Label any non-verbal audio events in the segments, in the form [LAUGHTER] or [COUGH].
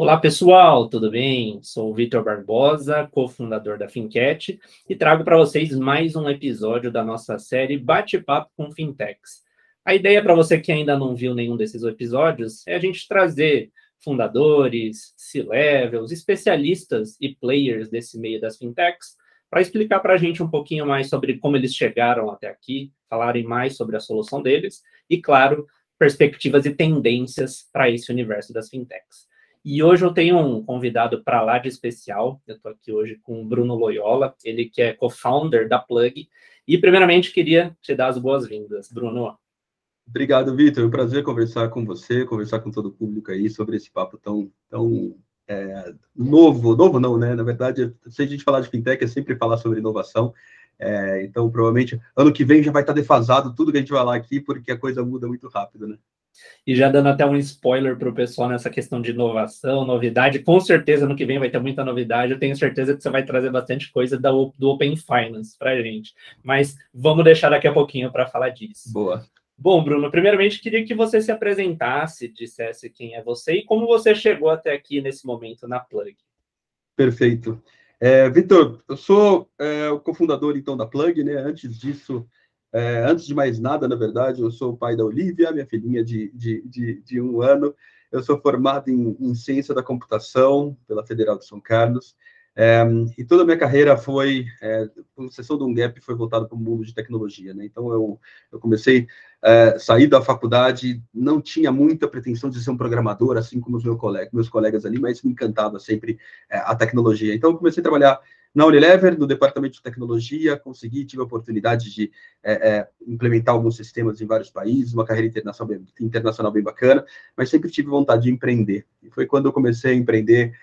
Olá pessoal, tudo bem? Sou o Vitor Barbosa, cofundador da Fincat, e trago para vocês mais um episódio da nossa série Bate-Papo com Fintechs. A ideia para você que ainda não viu nenhum desses episódios é a gente trazer fundadores, C-levels, especialistas e players desse meio das fintechs para explicar para a gente um pouquinho mais sobre como eles chegaram até aqui, falarem mais sobre a solução deles e, claro, perspectivas e tendências para esse universo das fintechs. E hoje eu tenho um convidado para lá de especial. Eu estou aqui hoje com o Bruno Loyola, ele que é co-founder da Plug. E, primeiramente, queria te dar as boas-vindas, Bruno. Obrigado, Vitor. É um prazer conversar com você, conversar com todo o público aí sobre esse papo tão, tão é, novo. Novo não, né? Na verdade, se a gente falar de fintech, é sempre falar sobre inovação. É, então, provavelmente, ano que vem já vai estar defasado tudo que a gente vai falar aqui, porque a coisa muda muito rápido, né? E já dando até um spoiler para o pessoal nessa questão de inovação, novidade, com certeza no que vem vai ter muita novidade. Eu tenho certeza que você vai trazer bastante coisa do, do Open Finance para a gente. Mas vamos deixar daqui a pouquinho para falar disso. Boa. Bom, Bruno, primeiramente queria que você se apresentasse, dissesse quem é você e como você chegou até aqui nesse momento na Plug. Perfeito. É, Vitor, eu sou é, o cofundador então da Plug, né? Antes disso, é, antes de mais nada, na verdade, eu sou o pai da Olivia, minha filhinha de, de, de, de um ano. Eu sou formado em, em, Ciência da Computação pela Federal de São Carlos. É, e toda a minha carreira foi, é, com exceção de um gap, foi voltada para o mundo de tecnologia. Né? Então, eu, eu comecei é, sair da faculdade, não tinha muita pretensão de ser um programador, assim como os meus colegas, meus colegas ali, mas me encantava sempre é, a tecnologia. Então, eu comecei a trabalhar na Unilever, no departamento de tecnologia, consegui, tive a oportunidade de é, é, implementar alguns sistemas em vários países, uma carreira internacional bem, internacional bem bacana, mas sempre tive vontade de empreender. E foi quando eu comecei a empreender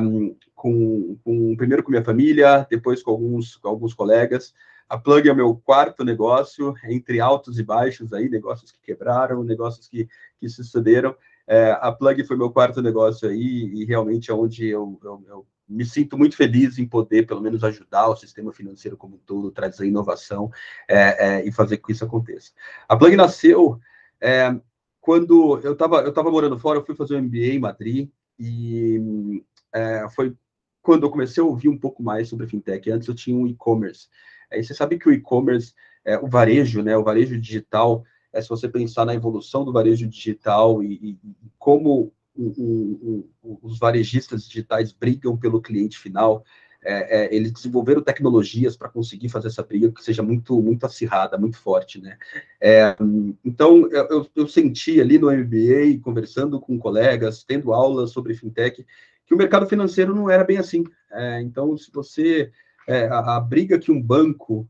um, com, com, primeiro com minha família, depois com alguns, com alguns colegas. A Plug é o meu quarto negócio, entre altos e baixos aí, negócios que quebraram, negócios que, que sucederam. É, a Plug foi meu quarto negócio aí e realmente é onde eu, eu, eu me sinto muito feliz em poder, pelo menos, ajudar o sistema financeiro como um todo, trazer inovação é, é, e fazer com que isso aconteça. A Plug nasceu é, quando eu estava eu tava morando fora, eu fui fazer um MBA em Madrid e é, foi quando eu comecei a ouvir um pouco mais sobre fintech. Antes eu tinha um e-commerce. Aí você sabe que o e-commerce, é, o varejo, né, o varejo digital, é, se você pensar na evolução do varejo digital e, e, e como o, o, os varejistas digitais brigam pelo cliente final. É, é, eles desenvolveram tecnologias para conseguir fazer essa briga que seja muito muito acirrada, muito forte, né? É, então eu, eu, senti ali no MBA, conversando com colegas, tendo aulas sobre fintech, que o mercado financeiro não era bem assim. É, então, se você é, a, a, briga que um banco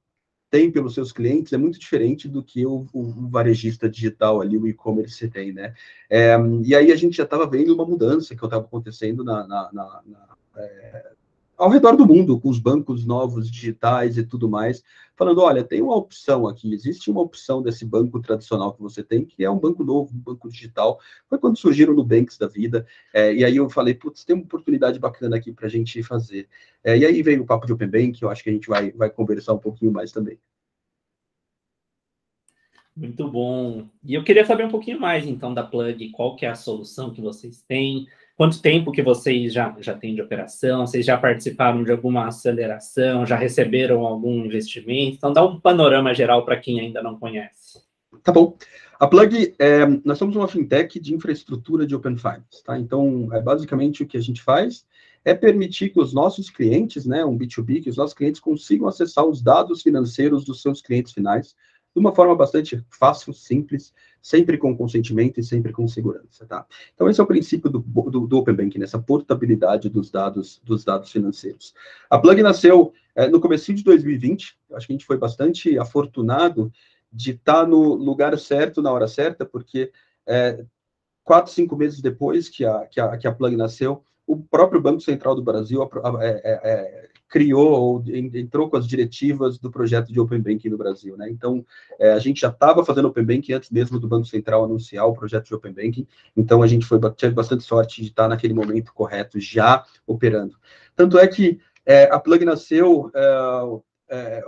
tem pelos seus clientes é muito diferente do que o, o, varejista digital ali, o e-commerce tem, né? É, e aí a gente já estava vendo uma mudança que estava acontecendo na, na, na, na é, ao redor do mundo, com os bancos novos, digitais e tudo mais, falando, olha, tem uma opção aqui, existe uma opção desse banco tradicional que você tem, que é um banco novo, um banco digital. Foi quando surgiram no Banks da vida, é, e aí eu falei, putz, tem uma oportunidade bacana aqui para a gente fazer. É, e aí veio o papo de Open Bank, eu acho que a gente vai, vai conversar um pouquinho mais também. Muito bom. E eu queria saber um pouquinho mais, então, da Plug, qual que é a solução que vocês têm, Quanto tempo que vocês já, já têm de operação? Vocês já participaram de alguma aceleração? Já receberam algum investimento? Então, dá um panorama geral para quem ainda não conhece. Tá bom. A Plug, é, nós somos uma fintech de infraestrutura de Open Finance, tá? Então, é basicamente o que a gente faz é permitir que os nossos clientes, né, um B2B, que os nossos clientes consigam acessar os dados financeiros dos seus clientes finais de uma forma bastante fácil, simples, sempre com consentimento e sempre com segurança, tá? Então, esse é o princípio do, do, do Open Banking, essa portabilidade dos dados, dos dados financeiros. A Plug nasceu é, no começo de 2020, acho que a gente foi bastante afortunado de estar no lugar certo, na hora certa, porque é, quatro, cinco meses depois que a, que a, que a Plug nasceu, o próprio Banco Central do Brasil é, é, criou ou entrou com as diretivas do projeto de Open Banking no Brasil, né? Então, é, a gente já estava fazendo Open Banking antes mesmo do Banco Central anunciar o projeto de Open Banking, então a gente foi teve bastante sorte de estar naquele momento correto já operando. Tanto é que é, a Plug nasceu é,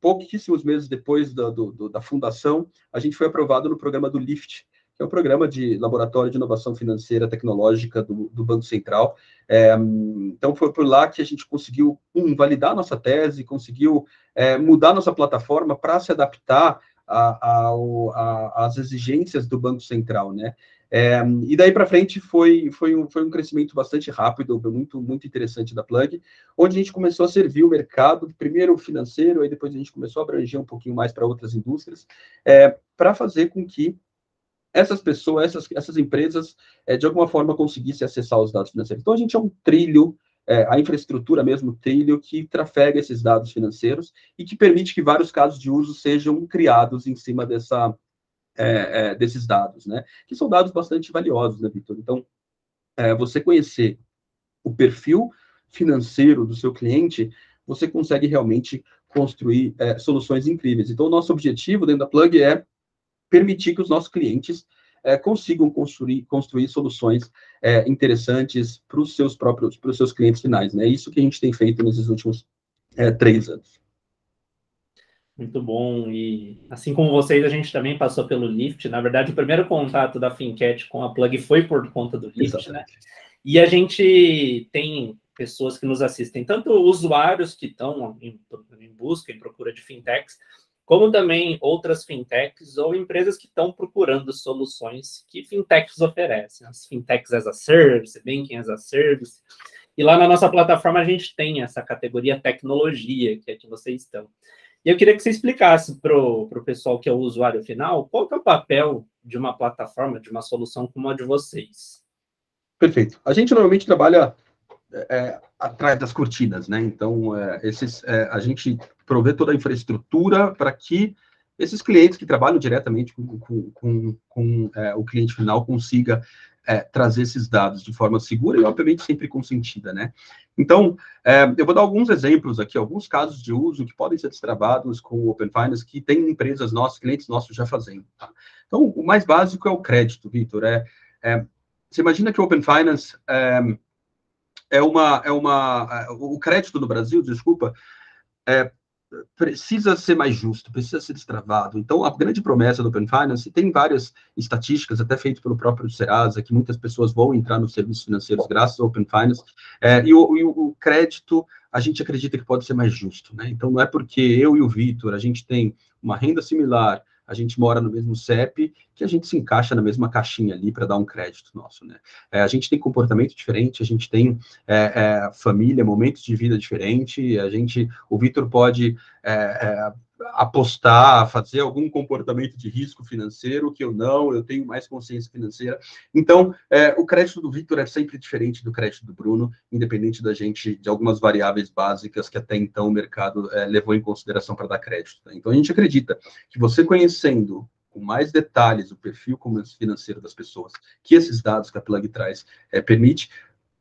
pouquíssimos meses depois do, do, da fundação, a gente foi aprovado no programa do LIFT, é o programa de laboratório de inovação financeira tecnológica do, do Banco Central. É, então, foi por lá que a gente conseguiu, um, validar nossa tese, conseguiu é, mudar nossa plataforma para se adaptar às exigências do Banco Central, né? É, e daí para frente foi, foi, um, foi um crescimento bastante rápido, muito, muito interessante da Plug, onde a gente começou a servir o mercado, primeiro financeiro, aí depois a gente começou a abranger um pouquinho mais para outras indústrias, é, para fazer com que essas pessoas, essas, essas empresas, é, de alguma forma conseguissem acessar os dados financeiros. Então a gente é um trilho é, a infraestrutura mesmo, trilho, que trafega esses dados financeiros e que permite que vários casos de uso sejam criados em cima dessa, é, desses dados, né? Que são dados bastante valiosos, né, Vitor? Então, você conhecer o perfil financeiro do seu cliente, você consegue realmente construir soluções incríveis. Então, o nosso objetivo dentro da Plug é permitir que os nossos clientes é, consigam construir, construir soluções é, interessantes para os seus próprios, para os seus clientes finais. Né? É isso que a gente tem feito nesses últimos três anos. Muito bom. E assim como vocês, a gente também passou pelo Lift. Na verdade, o primeiro contato da Fincat com a Plug foi por conta do Lift? Exatamente. né? E a gente tem pessoas que nos assistem, tanto usuários que estão em, em busca, em procura de fintechs, como também outras fintechs ou empresas que estão procurando soluções que fintechs oferecem, as fintechs as a service, banking as a service. E lá na nossa plataforma a gente tem essa categoria tecnologia, que é que vocês estão. E eu queria que você explicasse para o pessoal que é o usuário final, qual é o papel de uma plataforma, de uma solução como a de vocês. Perfeito. A gente normalmente trabalha é, atrás das cortinas, né? Então, é, esses, é, a gente provê toda a infraestrutura para que esses clientes que trabalham diretamente com, com, com, com é, o cliente final consiga é, trazer esses dados de forma segura e, obviamente, sempre consentida, né? Então, é, eu vou dar alguns exemplos aqui, alguns casos de uso que podem ser destravados com o Open Finance, que tem empresas nossas, clientes nossos já fazendo. Tá? Então, o mais básico é o crédito, Vitor. É, é, você imagina que o Open Finance é, é uma, é uma, é, o crédito no Brasil, desculpa, é, precisa ser mais justo, precisa ser destravado. Então, a grande promessa do Open Finance, tem várias estatísticas, até feitas pelo próprio Serasa, que muitas pessoas vão entrar nos serviços financeiros graças ao Open Finance, é, e, o, e, o, crédito, a gente acredita que pode ser mais justo. Né? Então, não é porque eu e o Vitor, a gente tem uma renda similar, a gente mora no mesmo CEP, que a gente se encaixa na mesma caixinha ali para dar um crédito nosso, né? É, a gente tem comportamento diferente, a gente tem é, é, família, momentos de vida diferente, a gente, o Vitor pode é, é, apostar, fazer algum comportamento de risco financeiro que eu não, eu tenho mais consciência financeira. Então, é, o crédito do Victor é sempre diferente do crédito do Bruno, independente da gente, de algumas variáveis básicas que até então o mercado é, levou em consideração para dar crédito. Tá? Então, a gente acredita que você conhecendo com mais detalhes o perfil financeiro das pessoas, que esses dados que a Plug traz é, permite,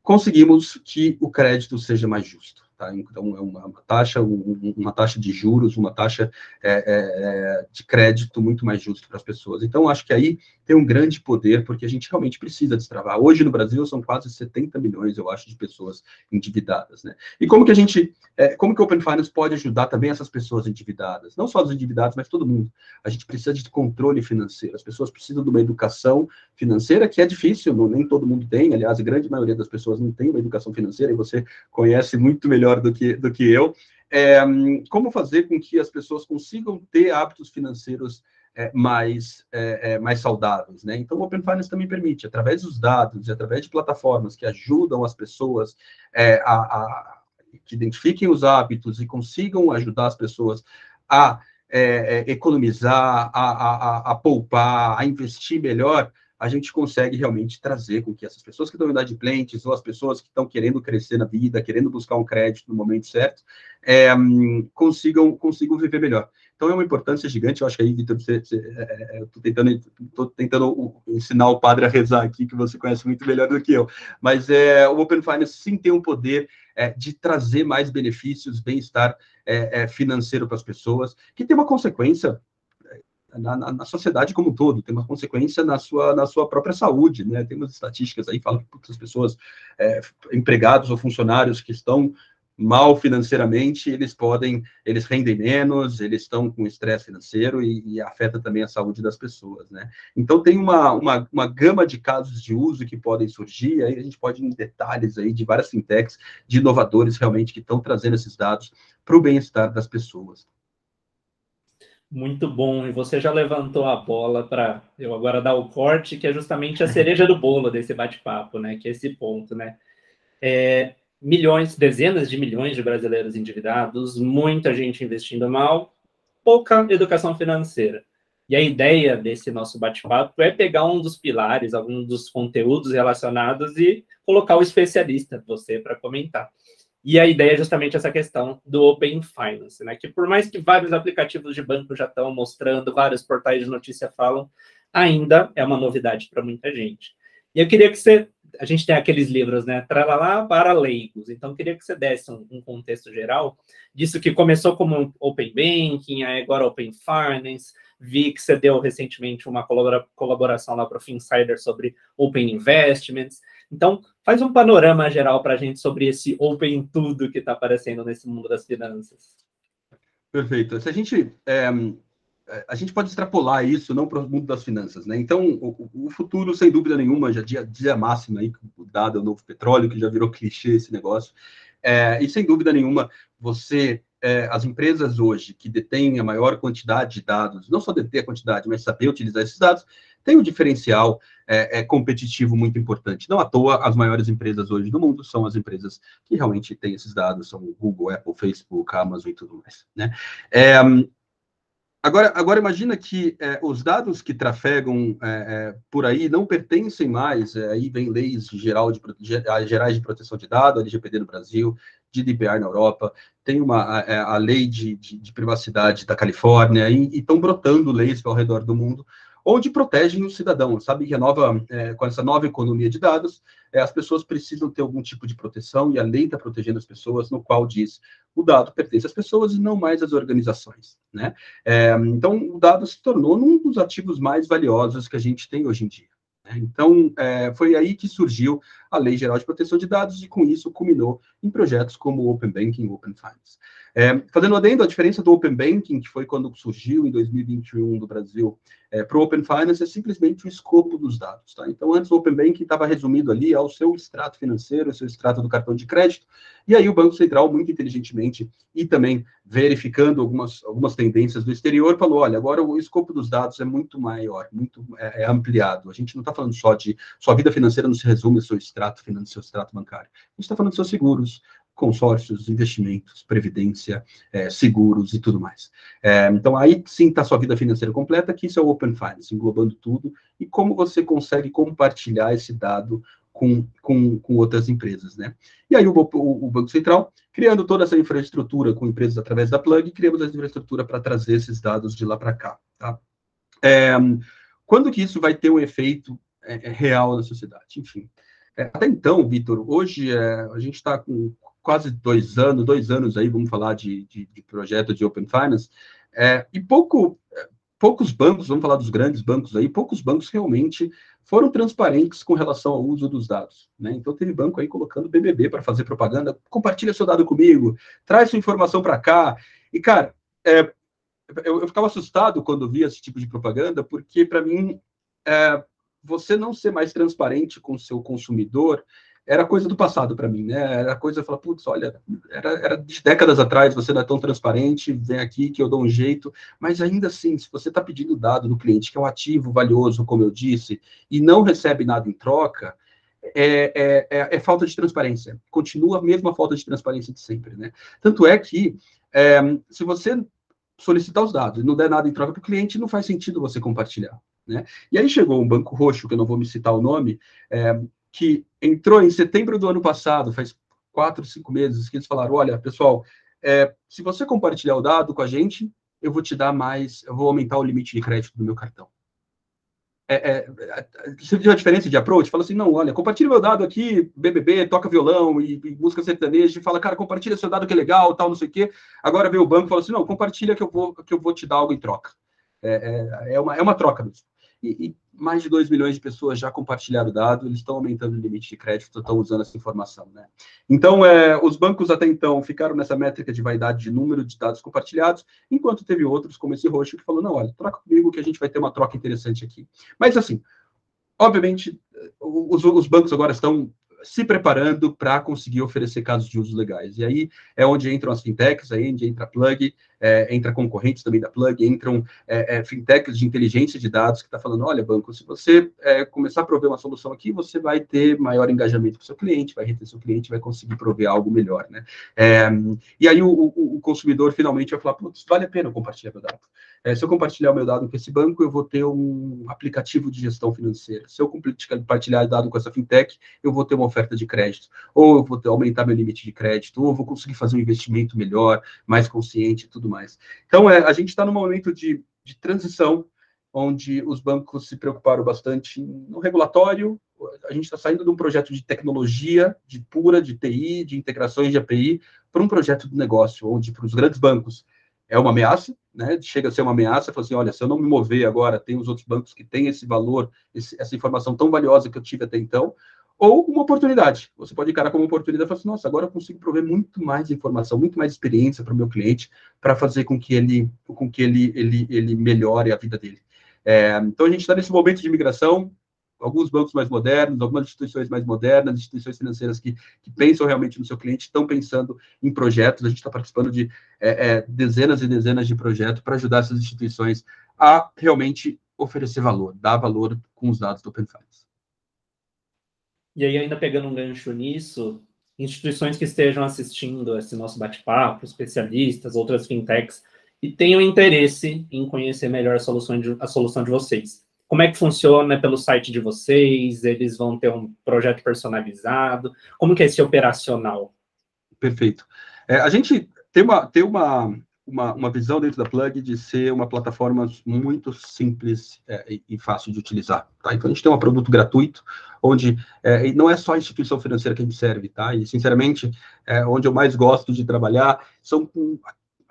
conseguimos que o crédito seja mais justo. Tá? Então, é uma, uma taxa, um, uma taxa de juros, uma taxa é, é, é, de crédito muito mais justo para as pessoas. Então, acho que aí tem um grande poder, porque a gente realmente precisa destravar. Hoje, no Brasil, são quase 70 milhões, eu acho, de pessoas endividadas. Né? E como que a gente, é, como que o Open Finance pode ajudar também essas pessoas endividadas? Não só os endividados, mas todo mundo. A gente precisa de controle financeiro. As pessoas precisam de uma educação financeira que é difícil, não, nem todo mundo tem. Aliás, a grande maioria das pessoas não tem uma educação financeira, e você conhece muito melhor melhor do que, do que eu. É, como fazer com que as pessoas consigam ter hábitos financeiros é, mais, é, é, mais saudáveis, né? Então, o Open Finance também permite, através dos dados e através de plataformas que ajudam as pessoas é, a, a, que identifiquem os hábitos e consigam ajudar as pessoas a é, economizar, a, a, a, poupar, a investir melhor, a gente consegue realmente trazer com que essas pessoas que estão em inadimplentes ou as pessoas que estão querendo crescer na vida, querendo buscar um crédito no momento certo, é, consigam, consigam viver melhor. Então é uma importância gigante. Eu acho que aí, Vitor, você, você, é, é, tentando, tentando ensinar o padre a rezar aqui, que você conhece muito melhor do que eu. Mas é, o Open Finance sim tem um poder é, de trazer mais benefícios, bem-estar é, é, financeiro para as pessoas, que tem uma consequência na, na, sociedade como um todo, tem uma consequência na sua, na sua própria saúde, né? Tem umas estatísticas aí, falam que as pessoas, é, empregados ou funcionários que estão mal financeiramente, eles podem, eles rendem menos, eles estão com estresse financeiro e, e, afeta também a saúde das pessoas, né? Então tem uma, uma, uma gama de casos de uso que podem surgir, aí a gente pode ir em detalhes aí de várias fintechs, de inovadores realmente que estão trazendo esses dados para o bem-estar das pessoas. Muito bom, e você já levantou a bola para eu agora dar o corte, que é justamente a cereja do bolo desse bate-papo, né? Que é esse ponto, né? É, milhões, dezenas de milhões de brasileiros endividados, muita gente investindo mal, pouca educação financeira. E a ideia desse nosso bate-papo é pegar um dos pilares, algum dos conteúdos relacionados e colocar o especialista, você, para comentar. E a ideia é justamente essa questão do Open Finance, né? Que por mais que vários aplicativos de banco já estão mostrando, vários portais de notícia falam, ainda é uma novidade para muita gente. E eu queria que você a gente tem aqueles livros, né? Tralalá para leigos. Então, queria que você desse um, um, contexto geral disso que começou como Open Banking, agora Open Finance. Vi que você deu recentemente uma colabora, colaboração lá para o Finsider sobre Open Investments. Então, faz um panorama geral para a gente sobre esse Open Tudo que está aparecendo nesse mundo das finanças. Perfeito. Se a gente é a gente pode extrapolar isso não para o mundo das finanças, né? Então, o, o, futuro, sem dúvida nenhuma, já dia, dia máximo aí, dado o novo petróleo, que já virou clichê esse negócio, é, e sem dúvida nenhuma, você, é, as empresas hoje que detêm a maior quantidade de dados, não só deter a quantidade, mas saber utilizar esses dados, tem um diferencial é, é, competitivo muito importante. Não à toa, as maiores empresas hoje do mundo são as empresas que realmente têm esses dados, são o Google, Apple, Facebook, Amazon e tudo mais. Né? É, Agora, agora imagina que é, os dados que trafegam é, é, por aí não pertencem mais, aí vem leis geral de, gerais de proteção de dados, LGPD no Brasil, GDPR na Europa, tem uma, a, a lei de, de, de, privacidade da Califórnia, e estão brotando leis ao redor do mundo onde protegem o cidadão. Sabe que nova, é, com essa nova economia de dados, é, as pessoas precisam ter algum tipo de proteção e a lei está protegendo as pessoas, no qual diz o dado pertence às pessoas e não mais às organizações. Né? É, então, o dado se tornou um dos ativos mais valiosos que a gente tem hoje em dia. Né? Então, é, foi aí que surgiu a Lei Geral de Proteção de Dados e, com isso, culminou em projetos como o Open Banking e Open Finance. É, fazendo adendo, a diferença do Open Banking, que foi quando surgiu em 2021 no Brasil, é, para o Open Finance é simplesmente o escopo dos dados. Tá? Então, antes o Open Banking estava resumido ali ao seu extrato financeiro, ao seu extrato do cartão de crédito, e aí o Banco Central, muito inteligentemente, e também verificando algumas, algumas tendências do exterior, falou, olha, agora o escopo dos dados é muito maior, muito é, é ampliado. A gente não está falando só de, sua vida financeira não se resume ao seu extrato financeiro, seu extrato bancário. A gente está falando dos seus seguros, consórcios, investimentos, previdência, é, seguros e tudo mais. É, então, aí sim está sua vida financeira completa, que isso é o Open Finance, englobando tudo, e como você consegue compartilhar esse dado com, com, com outras empresas, né? E aí o, o, o, Banco Central, criando toda essa infraestrutura com empresas através da Plug, criamos a infraestrutura para trazer esses dados de lá para cá, tá? É, quando que isso vai ter um efeito é, é, real na sociedade? Enfim, é, até então, Vitor, hoje a gente está com quase dois anos, dois anos aí, vamos falar de, de, de projeto de Open Finance, é, e pouco, poucos bancos, vamos falar dos grandes bancos aí, poucos bancos realmente foram transparentes com relação ao uso dos dados. Né? Então, teve banco aí colocando BBB para fazer propaganda, compartilha seu dado comigo, traz sua informação para cá. E, cara, é, eu, eu, ficava assustado quando via esse tipo de propaganda, porque, para mim, é, você não ser mais transparente com o seu consumidor era coisa do passado para mim, né? Era coisa, falar, putz, olha, era, era de décadas atrás, você não é tão transparente, vem aqui que eu dou um jeito, mas ainda assim, se você está pedindo dado do cliente, que é um ativo valioso, como eu disse, e não recebe nada em troca, é, é, é, é falta de transparência. Continua a mesma falta de transparência de sempre, né? Tanto é que, é, se você solicitar os dados e não der nada em troca para o cliente, não faz sentido você compartilhar. Né? E aí chegou um banco roxo, que eu não vou me citar o nome, é, que entrou em setembro do ano passado, faz quatro, cinco meses, que eles falaram: olha, pessoal, é, se você compartilhar o dado com a gente, eu vou te dar mais, eu vou aumentar o limite de crédito do meu cartão. É, é, é você viu a diferença de approach? Fala assim, não, olha, compartilha meu dado aqui, BBB, toca violão e, e música sertaneja, e fala, cara, compartilha seu dado que é legal, tal, não sei o quê. Agora vem o banco e fala assim, não, compartilha que eu vou, que eu vou te dar algo em troca. É, é, é, uma, é uma troca mesmo. E, mais de 2 milhões de pessoas já compartilharam o dado, eles estão aumentando o limite de crédito, estão usando essa informação, né? Então, é, os bancos até então ficaram nessa métrica de vaidade de número de dados compartilhados, enquanto teve outros, como esse roxo, que falou, não, olha, troca comigo que a gente vai ter uma troca interessante aqui. Mas, assim, obviamente, os, os bancos agora estão se preparando para conseguir oferecer casos de uso legais. E aí é onde entram as fintechs, aí é onde entra a Plug, é, entra concorrentes também da Plug, entram é, é, fintechs de inteligência de dados que está falando, olha, banco, se você é, começar a prover uma solução aqui, você vai ter maior engajamento com seu cliente, vai reter seu cliente, vai conseguir prover algo melhor, né? É, e aí o, o, o, consumidor finalmente vai falar, putz, vale a pena compartilhar meu dado. É, se eu compartilhar o meu dado com esse banco, eu vou ter um aplicativo de gestão financeira. Se eu compartilhar dado com essa fintech, eu vou ter uma oferta de crédito, ou eu vou ter, aumentar meu limite de crédito, ou eu vou conseguir fazer um investimento melhor, mais consciente e tudo mais. Então, é, a gente está num momento de, de transição, onde os bancos se preocuparam bastante no regulatório. A gente está saindo de um projeto de tecnologia, de pura, de TI, de integrações de API, para um projeto de negócio, onde para os grandes bancos é uma ameaça, né? Chega a ser uma ameaça, fala assim, olha, se eu não me mover agora, tem os outros bancos que têm esse valor, esse, essa informação tão valiosa que eu tive até então, ou uma oportunidade. Você pode encarar como oportunidade e falar assim, nossa, agora eu consigo prover muito mais informação, muito mais experiência para o meu cliente, para fazer com que ele, com que ele, ele, ele melhore a vida dele. É, então, a gente está nesse momento de migração, alguns bancos mais modernos, algumas instituições mais modernas, instituições financeiras que, que pensam realmente no seu cliente, estão pensando em projetos, a gente está participando de é, é, dezenas e dezenas de projetos para ajudar essas instituições a realmente oferecer valor, dar valor com os dados do Open Finance. E aí, ainda pegando um gancho nisso, instituições que estejam assistindo esse nosso bate-papo, especialistas, outras fintechs, e tenham interesse em conhecer melhor a solução de, a solução de vocês. Como é que funciona pelo site de vocês? Eles vão ter um projeto personalizado? Como que é esse operacional? Perfeito. É, a gente tem uma, tem uma, uma, uma visão dentro da Plug de ser uma plataforma muito simples é, e, fácil de utilizar. Tá? Então, a gente tem um produto gratuito, onde é, não é só a instituição financeira que a gente serve, tá? E, sinceramente, é, onde eu mais gosto de trabalhar são com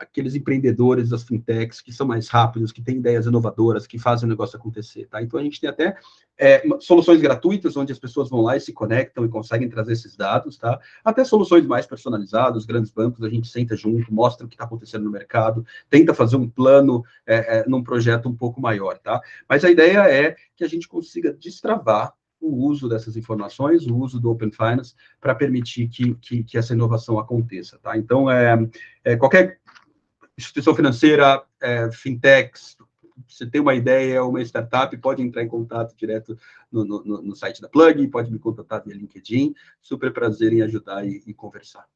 aqueles empreendedores das fintechs que são mais rápidos, que têm ideias inovadoras, que fazem o negócio acontecer, tá? Então a gente tem até é, soluções gratuitas, onde as pessoas vão lá e se conectam e conseguem trazer esses dados, tá? Até soluções mais personalizadas, grandes bancos, a gente senta junto, mostra o que está acontecendo no mercado, tenta fazer um plano é, é, num projeto um pouco maior, tá? Mas a ideia é que a gente consiga destravar o uso dessas informações, o uso do Open Finance, para permitir que, que, que, essa inovação aconteça, tá? Então, é, é qualquer instituição financeira, é, fintechs, você tem uma ideia, uma startup, pode entrar em contato direto no, no, no, site da Plug, pode me contatar via LinkedIn. Super prazer em ajudar e, e, conversar.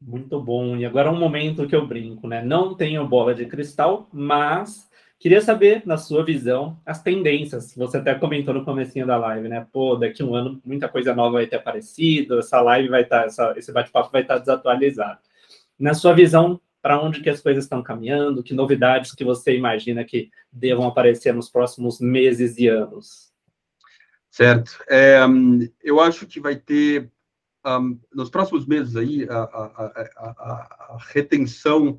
Muito bom. E agora um momento que eu brinco, né? Não tenho bola de cristal, mas queria saber, na sua visão, as tendências. Você até comentou no comecinho da live, né? Pô, daqui a um ano muita coisa nova vai ter aparecido, essa live vai estar, essa, esse bate-papo vai estar desatualizado na sua visão, para onde que as coisas estão caminhando, que novidades que você imagina que devam aparecer nos próximos meses e anos? Certo. É, eu acho que vai ter, um, nos próximos meses aí, a, a, a, a retenção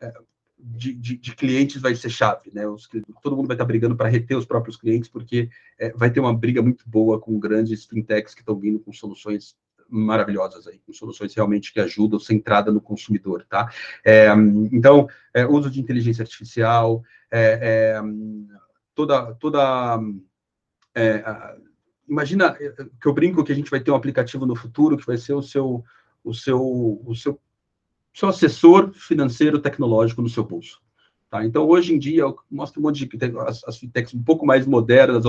é, de, de, de, clientes vai ser chave, né? Os, todo mundo vai estar brigando para reter os próprios clientes, porque é, vai ter uma briga muito boa com grandes fintechs que estão vindo com soluções maravilhosas aí, com soluções realmente que ajudam, centrada no consumidor, tá? É, então, é, uso de inteligência artificial, é, é toda, toda é, imagina é, que eu brinco que a gente vai ter um aplicativo no futuro que vai ser o seu, o seu, o seu, seu assessor financeiro tecnológico no seu bolso. Tá? Então, hoje em dia, mostra um monte de as, as fintechs um pouco mais modernas,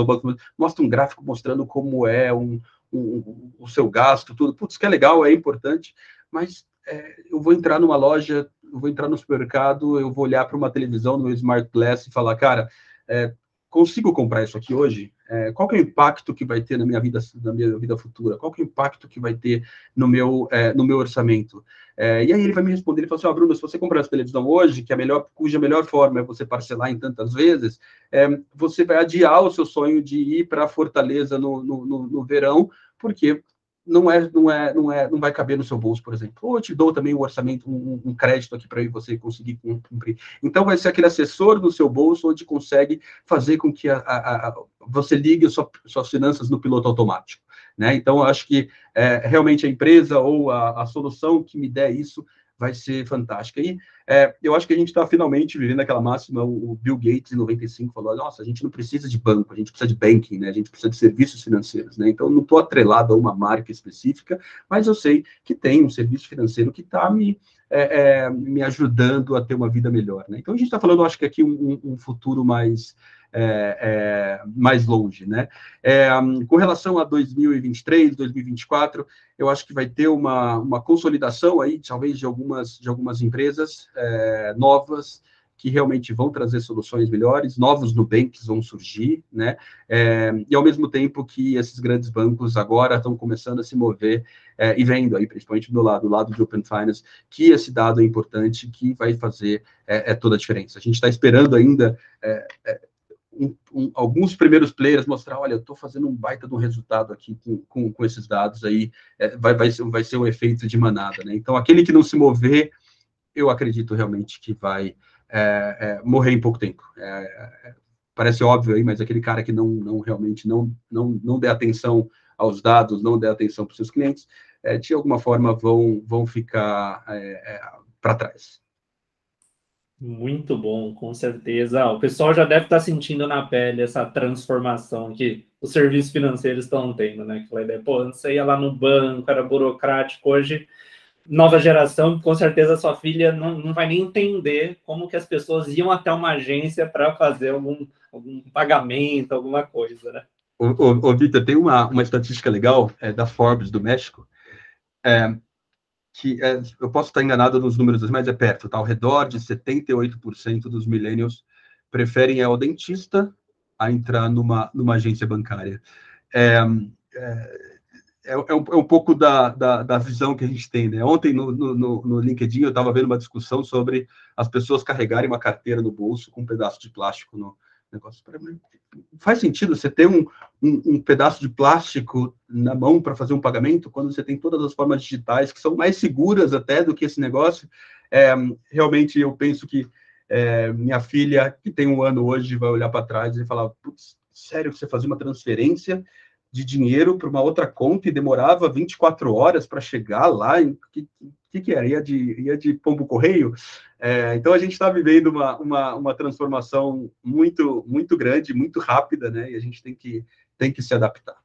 mostra um gráfico mostrando como é um, o, o seu gasto, tudo. Putz, que é legal, é importante, mas é, eu vou entrar numa loja, eu vou entrar no supermercado, eu vou olhar para uma televisão no meu Smart Glass e falar, cara, é, consigo comprar isso aqui hoje? É, qual é o impacto que vai ter na minha vida, na minha vida futura? Qual é o impacto que vai ter no meu, é, no meu orçamento? É, e aí ele vai me responder, ele fala assim, oh, Bruno, se você comprar essa televisão hoje, que a melhor, cuja melhor forma é você parcelar em tantas vezes, é, você vai adiar o seu sonho de ir para Fortaleza no, no, no, no verão, porque não é, não é, não é, não vai caber no seu bolso, por exemplo. Ou eu te dou também um orçamento, um, um crédito aqui para você conseguir cumprir. Então vai ser aquele assessor no seu bolso onde consegue fazer com que a, a, a, você ligue sua, suas finanças no piloto automático. Né? Então, eu acho que é, realmente a empresa ou a, a solução que me der isso vai ser fantástica. E é, eu acho que a gente está finalmente vivendo aquela máxima, o, Bill Gates, em 95, falou, nossa, a gente não precisa de banco, a gente precisa de banking, né? a gente precisa de serviços financeiros. Né? Então, não estou atrelado a uma marca específica, mas eu sei que tem um serviço financeiro que está me, é, é, me ajudando a ter uma vida melhor. Né? Então, a gente está falando, acho que aqui, um, um futuro mais é, é, mais longe, né? É, com relação a 2023, 2024, eu acho que vai ter uma, uma consolidação aí, talvez de algumas de algumas empresas é, novas que realmente vão trazer soluções melhores, novos Nubanks vão surgir, né? É, e ao mesmo tempo que esses grandes bancos agora estão começando a se mover é, e vendo aí, principalmente do lado, do lado de Open Finance, que esse dado é importante, que vai fazer é, é toda a diferença. A gente está esperando ainda é, um, um, alguns primeiros players mostrar, olha, eu estou fazendo um baita de um resultado aqui com, com, com esses dados aí, é, vai, vai, ser, vai ser um efeito de manada, né? Então, aquele que não se mover, eu acredito realmente que vai é, é, morrer em pouco tempo. É, é, parece óbvio aí, mas aquele cara que não, não realmente não, não, não der atenção aos dados, não der atenção para os seus clientes, é, de alguma forma vão, vão ficar para trás. Muito bom, com certeza. O pessoal já deve estar sentindo na pele essa transformação que os serviços financeiros estão tendo, né? Aquela ideia, pô, você ia lá no banco, era burocrático, hoje, nova geração, com certeza sua filha não, não vai nem entender como que as pessoas iam até uma agência para fazer algum, algum pagamento, alguma coisa, né? Ô, ô, ô Vitor, tem uma, uma estatística legal é, da Forbes do México, é, que é, eu posso estar enganado nos números, mas é perto, tá? Ao redor de 78% dos millennials preferem ir ao dentista a entrar numa, numa agência bancária. É, é, é, é, um, é um, pouco da, da, da, visão que a gente tem, né? Ontem no, no, no LinkedIn eu estava vendo uma discussão sobre as pessoas carregarem uma carteira no bolso com um pedaço de plástico no, negócio. Faz sentido você ter um, um, um pedaço de plástico na mão para fazer um pagamento quando você tem todas as formas digitais que são mais seguras até do que esse negócio? É, realmente eu penso que é, minha filha, que tem um ano hoje, vai olhar para trás e falar: Putz, sério que você fazia uma transferência de dinheiro para uma outra conta e demorava 24 horas para chegar lá? Que, que, que era? Ia de, ia de pombo correio? É, então a gente está vivendo uma, uma, uma, transformação muito muito grande, muito rápida, né? E a gente tem que, tem que se adaptar.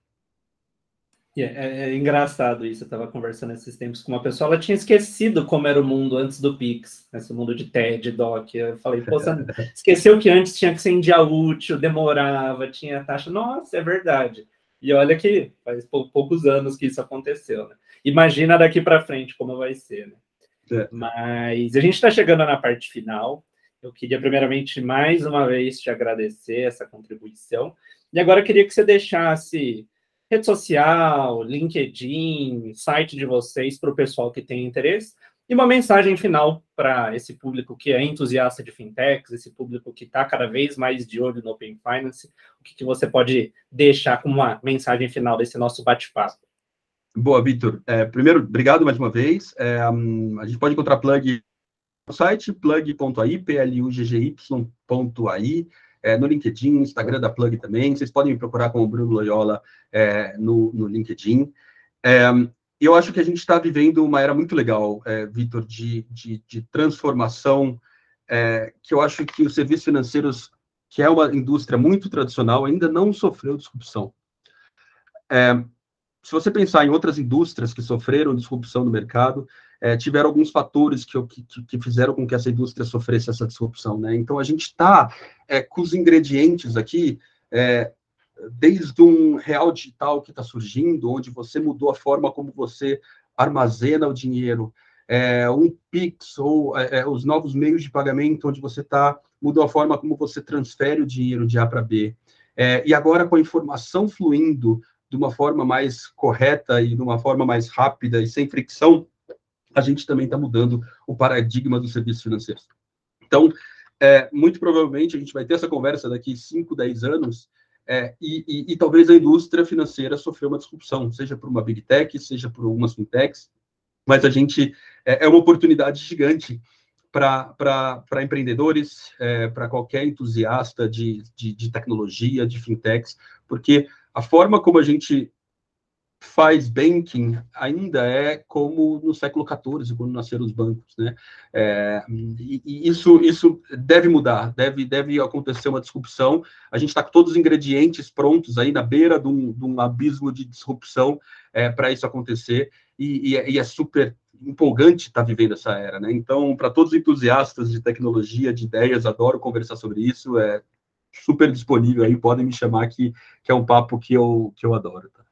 É, é, é engraçado isso. Eu estava conversando esses tempos com uma pessoa, ela tinha esquecido como era o mundo antes do Pix, esse mundo de TED, DOC. Eu falei, pô, você [LAUGHS] esqueceu que antes tinha que ser em dia útil, demorava, tinha taxa. Nossa, é verdade. E olha que faz poucos anos que isso aconteceu, né? Imagina daqui para frente como vai ser, né? É. Mas a gente está chegando na parte final. Eu queria, primeiramente, mais uma vez te agradecer essa contribuição. E agora eu queria que você deixasse rede social, LinkedIn, site de vocês para o pessoal que tem interesse. E uma mensagem final para esse público que é entusiasta de fintechs, esse público que está cada vez mais de olho no Open Finance. O que, que você pode deixar como uma mensagem final desse nosso bate-papo? Boa, Vitor. É, primeiro, obrigado mais uma vez. É, um, a gente pode encontrar plug no site, plug.ai, pluggy.ai, é, no LinkedIn, Instagram da Plug também. Vocês podem me procurar como Bruno Loyola é, no, no LinkedIn. É, eu acho que a gente está vivendo uma era muito legal, é, Vitor, de, de, de, transformação, é, que eu acho que os serviços financeiros, que é uma indústria muito tradicional, ainda não sofreu disrupção. É, se você pensar em outras indústrias que sofreram disrupção no mercado, é, tiveram alguns fatores que, que, que, fizeram com que essa indústria sofresse essa disrupção, né? Então, a gente está é, com os ingredientes aqui, é, desde um real digital que está surgindo, onde você mudou a forma como você armazena o dinheiro, é, um Pix ou é, é, os novos meios de pagamento, onde você está mudou a forma como você transfere o dinheiro de A para B. e agora com a informação fluindo de uma forma mais correta e de uma forma mais rápida e sem fricção, a gente também está mudando o paradigma dos serviços financeiros. Então, é, muito provavelmente a gente vai ter essa conversa daqui 5, 10 anos, é, e, e, e, talvez a indústria financeira sofreu uma disrupção, seja por uma big tech, seja por algumas fintechs, mas a gente é, é uma oportunidade gigante para empreendedores, é, para qualquer entusiasta de, de, de tecnologia, de fintechs, porque a forma como a gente faz banking ainda é como no século XIV, quando nasceram os bancos, né? É, e, e, isso, isso deve mudar, deve, deve acontecer uma disrupção. A gente está com todos os ingredientes prontos aí na beira de um, de um abismo de disrupção é, para isso acontecer, e, e, é, e, é super empolgante estar tá vivendo essa era, né? Então, para todos os entusiastas de tecnologia, de ideias, adoro conversar sobre isso, é super disponível aí, podem me chamar que, que é um papo que eu, que eu adoro, tá?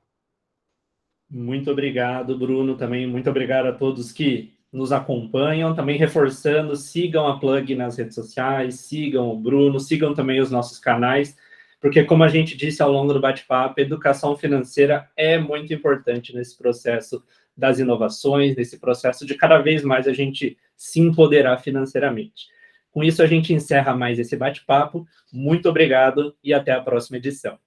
Muito obrigado, Bruno. Também muito obrigado a todos que nos acompanham. Também reforçando, sigam a Plug nas redes sociais, sigam o Bruno, sigam também os nossos canais, porque, como a gente disse ao longo do bate-papo, educação financeira é muito importante nesse processo das inovações, nesse processo de cada vez mais a gente se empoderar financeiramente. Com isso, a gente encerra mais esse bate-papo. Muito obrigado e até a próxima edição.